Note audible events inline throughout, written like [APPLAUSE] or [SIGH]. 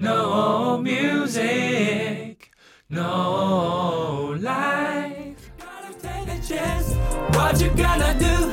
No music, no life. Gotta take a chance. What you gonna do?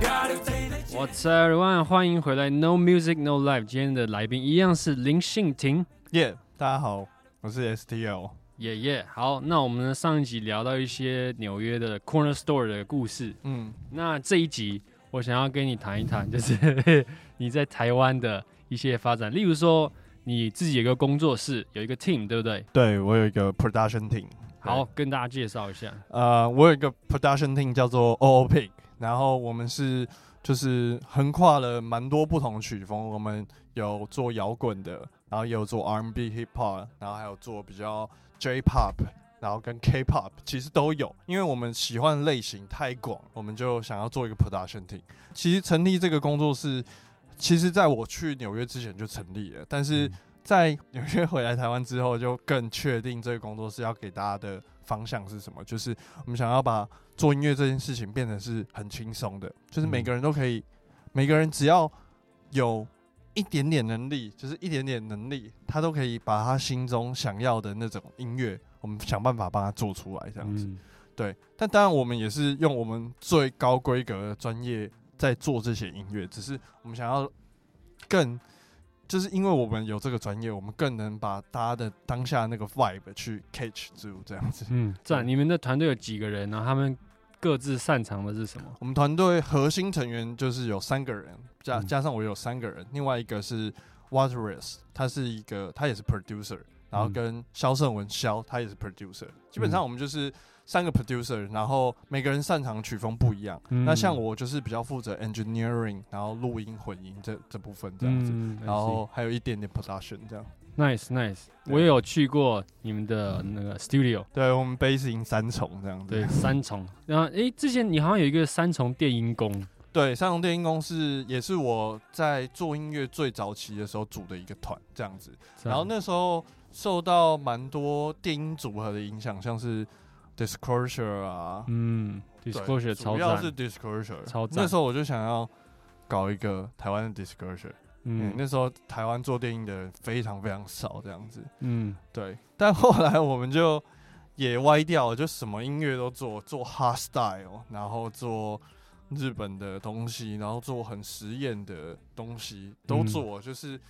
Gotta take a chance. What's up, everyone？欢迎回来，No Music No Life。今天的来宾一样是林信廷，耶大家好，我是 STL。耶耶。好，那我们上一集聊到一些纽约的 Corner Store 的故事，嗯，那这一集我想要跟你谈一谈，就是你在台湾的一些发展，例如说你自己有一个工作室，有一个 team，对不对？对我有一个 production team。好，跟大家介绍一下。呃，我有一个 production team 叫做 OO Pig，然后我们是就是横跨了蛮多不同曲风，我们有做摇滚的，然后也有做 R&B hip hop，然后还有做比较 J pop，然后跟 K pop 其实都有，因为我们喜欢的类型太广，我们就想要做一个 production team。其实成立这个工作室，其实在我去纽约之前就成立了，但是在纽约回来台湾之后，就更确定这个工作室要给大家的方向是什么，就是我们想要把做音乐这件事情变成是很轻松的，就是每个人都可以，每个人只要有一点点能力，就是一点点能力，他都可以把他心中想要的那种音乐，我们想办法帮他做出来，这样子。嗯，对，但当然我们也是用我们最高规格的专业在做这些音乐，只是我们想要更，就是因为我们有这个专业，我们更能把大家的当下那个 vibe 去 catch 住这样子。嗯，赞。你们的团队有几个人呢？他们各自擅长的是什么？我们团队核心成员就是有三个人，加嗯加上我有三个人，另外一个是 Waterless，他是一个他也是 producer，然后嗯跟肖胜文肖他也是 producer，基本上我们就是三个 producer，然后每个人擅长的曲风不一样。嗯那像我就是比较负责 engineering，然后录音混音这这部分这样子，嗯然后还有一点点 production 这样。nice nice，我也有去过你们的那个 studio，对我们 basing 三重这样子。对，三重。然后诶，之前你好像有一个三重电音工，对，三重电音工是也是我在做音乐最早期的时候组的一个团这样子。然后那时候受到蛮多电音组合的影响，像是 Disclosure 啊，嗯，disclosure 超主要是赞，Disclosure，超赞那时候我就想要搞一个台湾的 Disclosure，嗯，嗯那时候台湾做电影的人非常非常少，这样子。嗯。对，但后来我们就也歪掉了，就什么音乐都做，做 hard style，然后做日本的东西，然后做很实验的东西都嗯。做，就是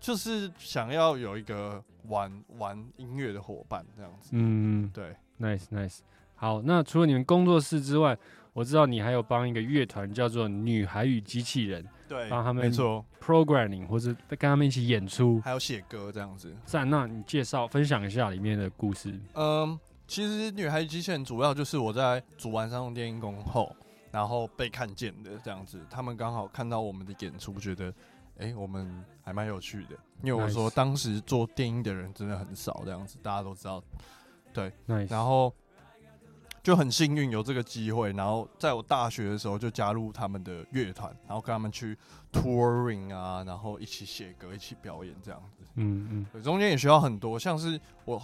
就是想要有一个玩玩音乐的伙伴这样子。嗯对，，nice nice。好，那除了你们工作室之外，我知道你还有帮一个乐团叫做女孩与机器人对帮他们没错，programming，或者跟他们一起演出。还有写歌这样子。赞，那你介绍分享一下里面的故事。嗯，其实女孩机器人主要就是我在组完三重电音工后，然后被看见的这样子。他们刚好看到我们的演出，觉得哎、诶我们还蛮有趣的。因为我说当时做电音的人真的很少，这样子大家都知道。nice，然后就很幸运有这个机会，然后在我大学的时候就加入他们的乐团，然后跟他们去 touring 啊，然后一起写歌，一起表演这样子。嗯嗯对，中间也学到很多，像是我，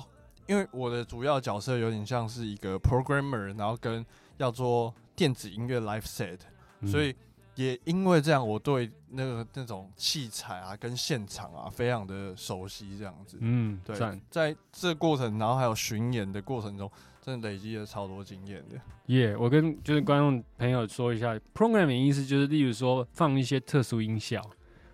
因为我的主要角色有点像是一个 programmer，然后跟要做电子音乐 live set，、嗯，所以也因为这样，我对那个那种器材啊跟现场啊非常的熟悉，这样子。嗯，对赞，在这过程，然后还有巡演的过程中，真的累积了超多经验的。耶我跟就是观众朋友说一下，programming 意思就是，例如说放一些特殊音效，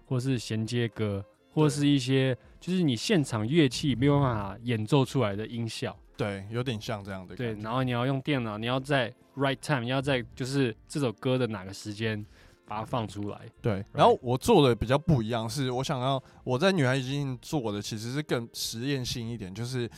或是衔接歌，或是一些就是你现场乐器没有办法演奏出来的音效。对，有点像这样的对，然后你要用电脑，你要在 right time，你要在就是这首歌的哪个时间把它放出来。对，然后我做的比较不一样，是我想要我在女孩已经做的其实是更实验性一点，就是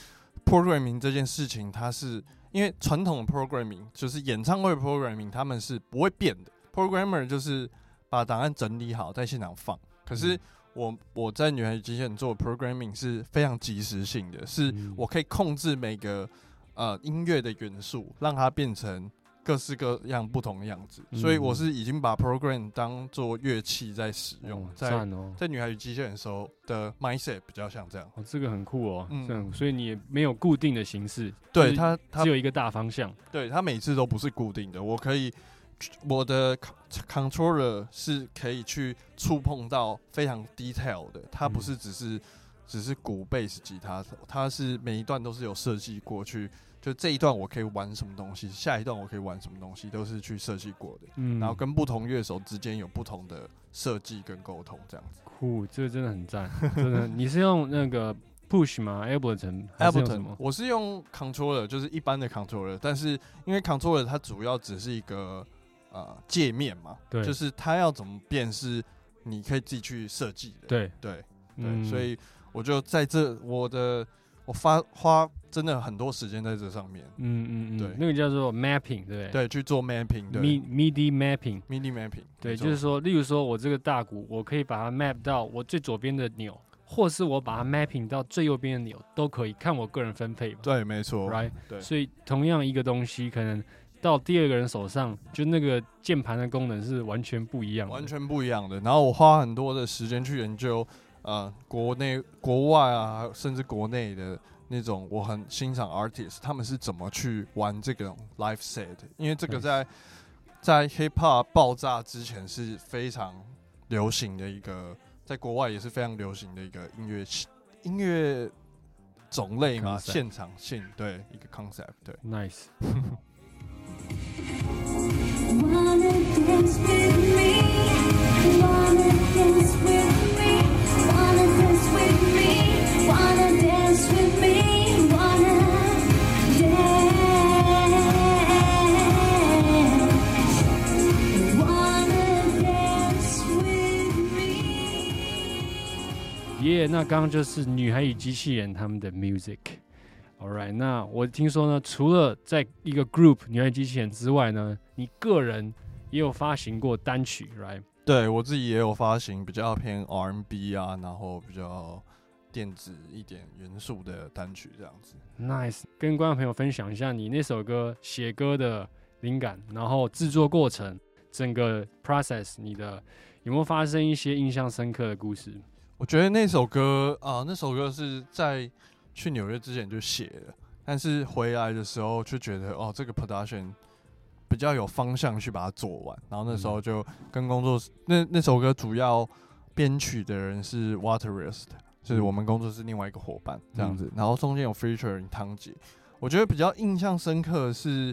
programming 这件事情，它是因为传统的 programming 就是演唱会 programming，他们是不会变的，programmer 就是把档案整理好在现场放，可是嗯。我我在女孩机器人做 programming 是非常及时性的，是嗯。我可以控制每个呃音乐的元素，让它变成各式各样不同的样子。嗯所以我是已经把 program 当做乐器在使用，哦在哦，在女孩与机器人的时候的 mindset 比较像这样。哦，这个很酷哦，嗯这样，所以你也没有固定的形式，对它，它只有一个大方向。对它每次都不是固定的，我可以我的 con- controller 是可以去触碰到非常 detail 的，它不嗯是只是只是鼓、贝斯、吉他，它是每一段都是有设计过去，就这一段我可以玩什么东西，下一段我可以玩什么东西，都是去设计过的。嗯，然后跟不同乐手之间有不同的设计跟沟通，这样子。酷，这个真的很赞，真的。你是用那个 Push 吗？Ableton 还是用什 Ableton，我是用 controller，就是一般的 controller，但是因为 controller 它主要只是一个呃界面嘛，对就是它要怎么变是你可以自己去设计的，对对对，嗯所以我就在这我的我发花真的很多时间在这上面，嗯嗯嗯，对那个叫做 mapping，对不对？对，去做 mapping，对。，midi mapping，对，就是说，例如说我这个大鼓，我可以把它 map 到我最左边的钮，或是我把它 mapping 到最右边的钮，都可以，看我个人分配嘛。对，没错 Right，对所以同样一个东西，可能到第二个人手上，就那个键盘的功能是完全不一样的。完全不一样的。然后我花很多的时间去研究，呃，国内、国外啊，甚至国内的那种我很欣赏 artist，他们是怎么去玩这个 live set，因为这个在在 hip hop 爆炸之前是非常流行的一个，在国外也是非常流行的一个音乐音乐种类嘛，现场性对一个 concept 对。Nice，Wanna dance with me? 耶、那刚刚就是女孩与机器人他们的 music。Alright，那我听说呢，除了在一个 group 女孩与机器人之外呢，你个人也有发行过单曲，right？对我自己也有发行比较偏 R&B 啊，然后比较电子一点元素的单曲这样子。Nice，跟观众朋友分享一下你那首歌写歌的灵感，然后制作过程，整个 process，你的有没有发生一些印象深刻的故事？我觉得那首歌啊、那首歌是在去纽约之前就写的，但是回来的时候就觉得哦，这个 production 比较有方向去把它做完。然后那时候就跟工作室，那那首歌主要编曲的人是 Waterist，就是我们工作室另外一个伙伴这样子。然后中间有 featuring 汤姐，我觉得比较印象深刻的是。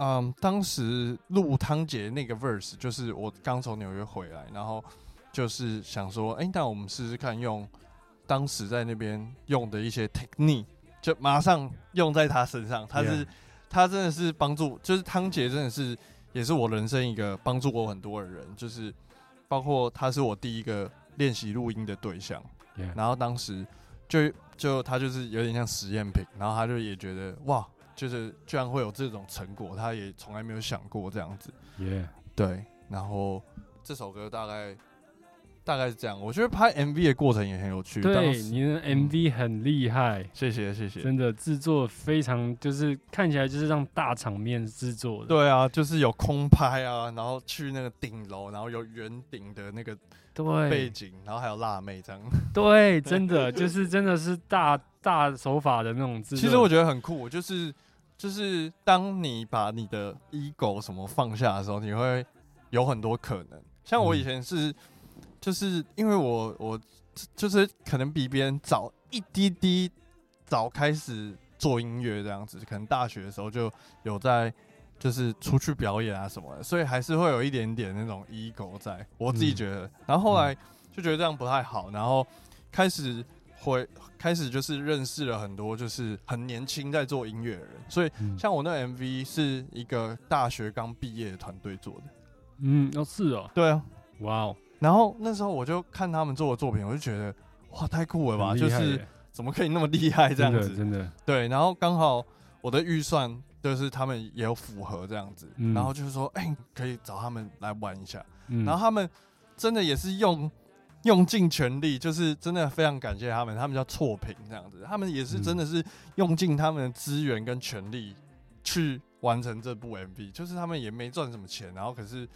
嗯，当时录汤姐那个 verse，就是我刚从纽约回来，然后就是想说，哎、那我们试试看用当时在那边用的一些 technique，就马上用在他身上。他是他真的是帮助，就是汤姐真的是也是我人生一个帮助我很多的人，就是包括他是我第一个练习录音的对象。然后当时就就他就是有点像实验品，然后他就也觉得哇，就是居然会有这种成果，他也从来没有想过这样子。耶、对，然后这首歌大概大概是这样。我觉得拍 MV 的过程也很有趣。对，时你的 MV 很厉害，谢谢谢谢。真的制作非常，就是看起来就是让大场面制作的。对啊，就是有空拍啊，然后去那个顶楼，然后有圆顶的那个对背景，然后还有辣妹这样。[LAUGHS] 对，真的就是真的是大大手法的那种制作。其实我觉得很酷，就是就是当你把你的 ego 什么放下的时候，你会有很多可能。像我以前是，就是因为我我就是可能比别人早一滴滴早开始做音乐这样子，可能大学的时候就有在就是出去表演啊什么的，所以还是会有一点点那种 ego 在。我自己嗯觉得，然后后来就觉得这样不太好，然后开始会开始就是认识了很多就是很年轻在做音乐的人，所以嗯。像我那 MV 是一个大学刚毕业的团队做的。嗯，哦是哦，对啊，哇哦，然后那时候我就看他们做的作品，我就觉得哇太酷了吧，就是怎么可以那么厉害这样子？真的对，然后刚好我的预算就是他们也有符合这样子，嗯。然后就是说哎、可以找他们来玩一下，嗯，然后他们真的也是用用尽全力，就是真的非常感谢他们，他们叫错评这样子，他们也是嗯真的是用尽他们的资源跟全力去完成这部 MV，就是他们也没赚什么钱，然后可是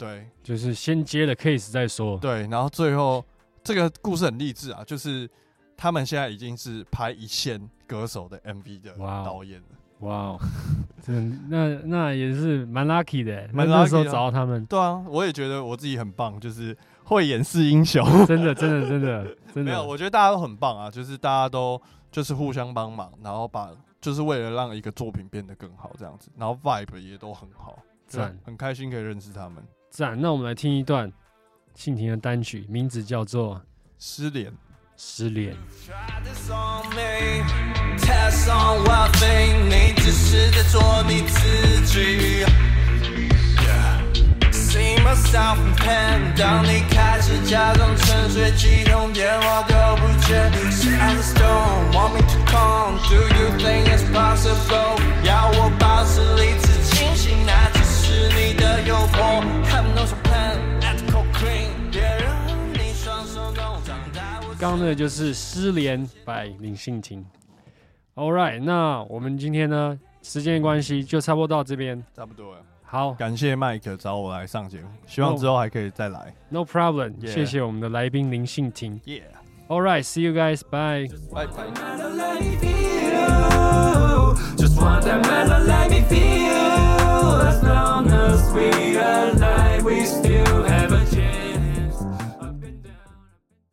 对就是先接了 case 再说。对，然后最后这个故事很励志啊，就是他们现在已经是拍一线歌手的 MV 的导演了。哇哦，[LAUGHS] 真的那那也是蛮 lucky 的，蛮那那时候 lucky 的找到他们，对啊，我也觉得我自己很棒，就是会演示英雄。[LAUGHS] 真的真的真的真的 [LAUGHS] 没有，我觉得大家都很棒啊，就是大家都就是互相帮忙，然后把就是为了让一个作品变得更好这样子，然后 vibe 也都很好，对很开心可以认识他们。赞。那我们来听一段信婷的单曲，名字叫做《失联，失联》。Try this on me, test on what thing，你只是在做你自己。Yeah. See myself in pen，当你开始假装沉睡，几通电话都不接。The 刚刚呢就是《失联》by 林信婷。All right，那我们今天呢，时间关系就差不多到这边，差不多了。好，感谢 Mike 找我来上节目，希望之后还可以再来。No, problem，、谢谢我们的来宾林信婷。Yeah。All right，see you guys，拜拜。Just want that man to let me